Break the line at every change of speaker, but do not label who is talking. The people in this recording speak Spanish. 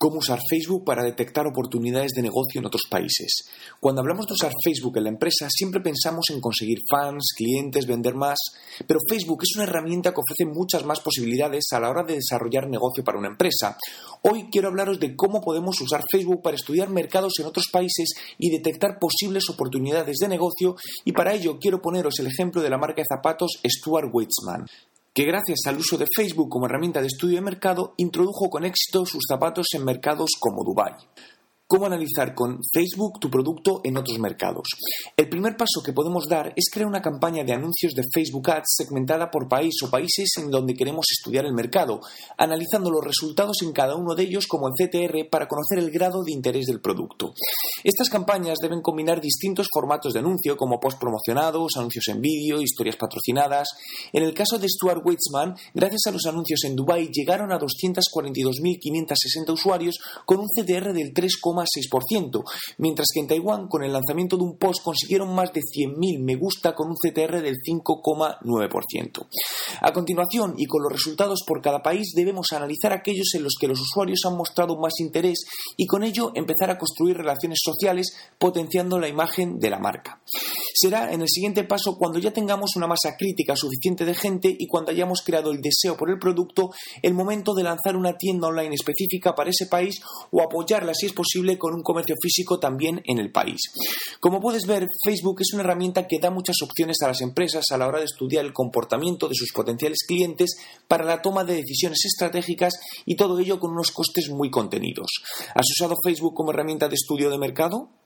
cómo usar Facebook para detectar oportunidades de negocio en otros países. Cuando hablamos de usar Facebook en la empresa, siempre pensamos en conseguir fans, clientes, vender más, pero Facebook es una herramienta que ofrece muchas más posibilidades a la hora de desarrollar negocio para una empresa. Hoy quiero hablaros de cómo podemos usar Facebook para estudiar mercados en otros países y detectar posibles oportunidades de negocio y para ello quiero poneros el ejemplo de la marca de zapatos Stuart Weitzman que gracias al uso de Facebook como herramienta de estudio de mercado introdujo con éxito sus zapatos en mercados como Dubái cómo analizar con Facebook tu producto en otros mercados. El primer paso que podemos dar es crear una campaña de anuncios de Facebook Ads segmentada por país o países en donde queremos estudiar el mercado, analizando los resultados en cada uno de ellos como el CTR para conocer el grado de interés del producto. Estas campañas deben combinar distintos formatos de anuncio como post promocionados, anuncios en vídeo, historias patrocinadas. En el caso de Stuart Weitzman, gracias a los anuncios en Dubai llegaron a 242.560 usuarios con un CTR del 3,5%. 1,6%, mientras que en Taiwán con el lanzamiento de un post consiguieron más de 100.000 me gusta con un CTR del 5,9%. A continuación, y con los resultados por cada país, debemos analizar aquellos en los que los usuarios han mostrado más interés y con ello empezar a construir relaciones sociales potenciando la imagen de la marca. Será en el siguiente paso cuando ya tengamos una masa crítica suficiente de gente y cuando hayamos creado el deseo por el producto, el momento de lanzar una tienda online específica para ese país o apoyarla si es posible con un comercio físico también en el país. Como puedes ver, Facebook es una herramienta que da muchas opciones a las empresas a la hora de estudiar el comportamiento de sus potenciales clientes para la toma de decisiones estratégicas y todo ello con unos costes muy contenidos. ¿Has usado Facebook como herramienta de estudio de mercado?